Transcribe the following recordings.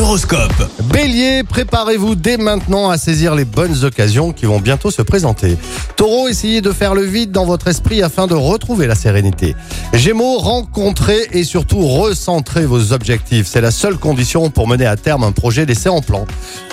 Horoscope. Bélier, préparez-vous dès maintenant à saisir les bonnes occasions qui vont bientôt se présenter. Taureau, essayez de faire le vide dans votre esprit afin de retrouver la sérénité. Gémeaux, rencontrez et surtout recentrez vos objectifs. C'est la seule condition pour mener à terme un projet laissé en plan.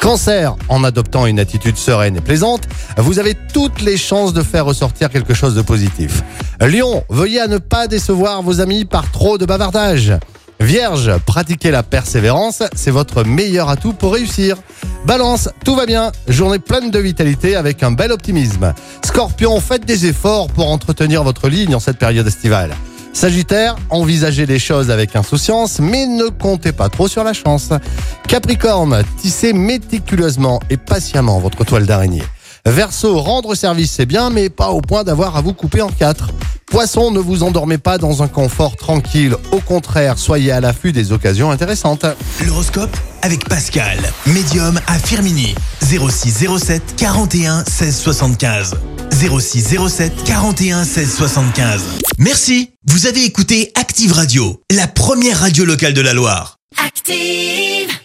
Cancer, en adoptant une attitude sereine et plaisante, vous avez toutes les chances de faire ressortir quelque chose de positif. Lion, veuillez à ne pas décevoir vos amis par trop de bavardage. Vierge, pratiquez la persévérance, c'est votre meilleur atout pour réussir. Balance, tout va bien, journée pleine de vitalité avec un bel optimisme. Scorpion, faites des efforts pour entretenir votre ligne en cette période estivale. Sagittaire, envisagez les choses avec insouciance, mais ne comptez pas trop sur la chance. Capricorne, tissez méticuleusement et patiemment votre toile d'araignée. Verseau, rendre service c'est bien, mais pas au point d'avoir à vous couper en quatre. Poisson, ne vous endormez pas dans un confort tranquille. Au contraire, soyez à l'affût des occasions intéressantes. L'horoscope avec Pascal, médium à Firmini. 0607 41 16 75. 0607 41 16 75. Merci, vous avez écouté Active Radio, la première radio locale de la Loire. Active.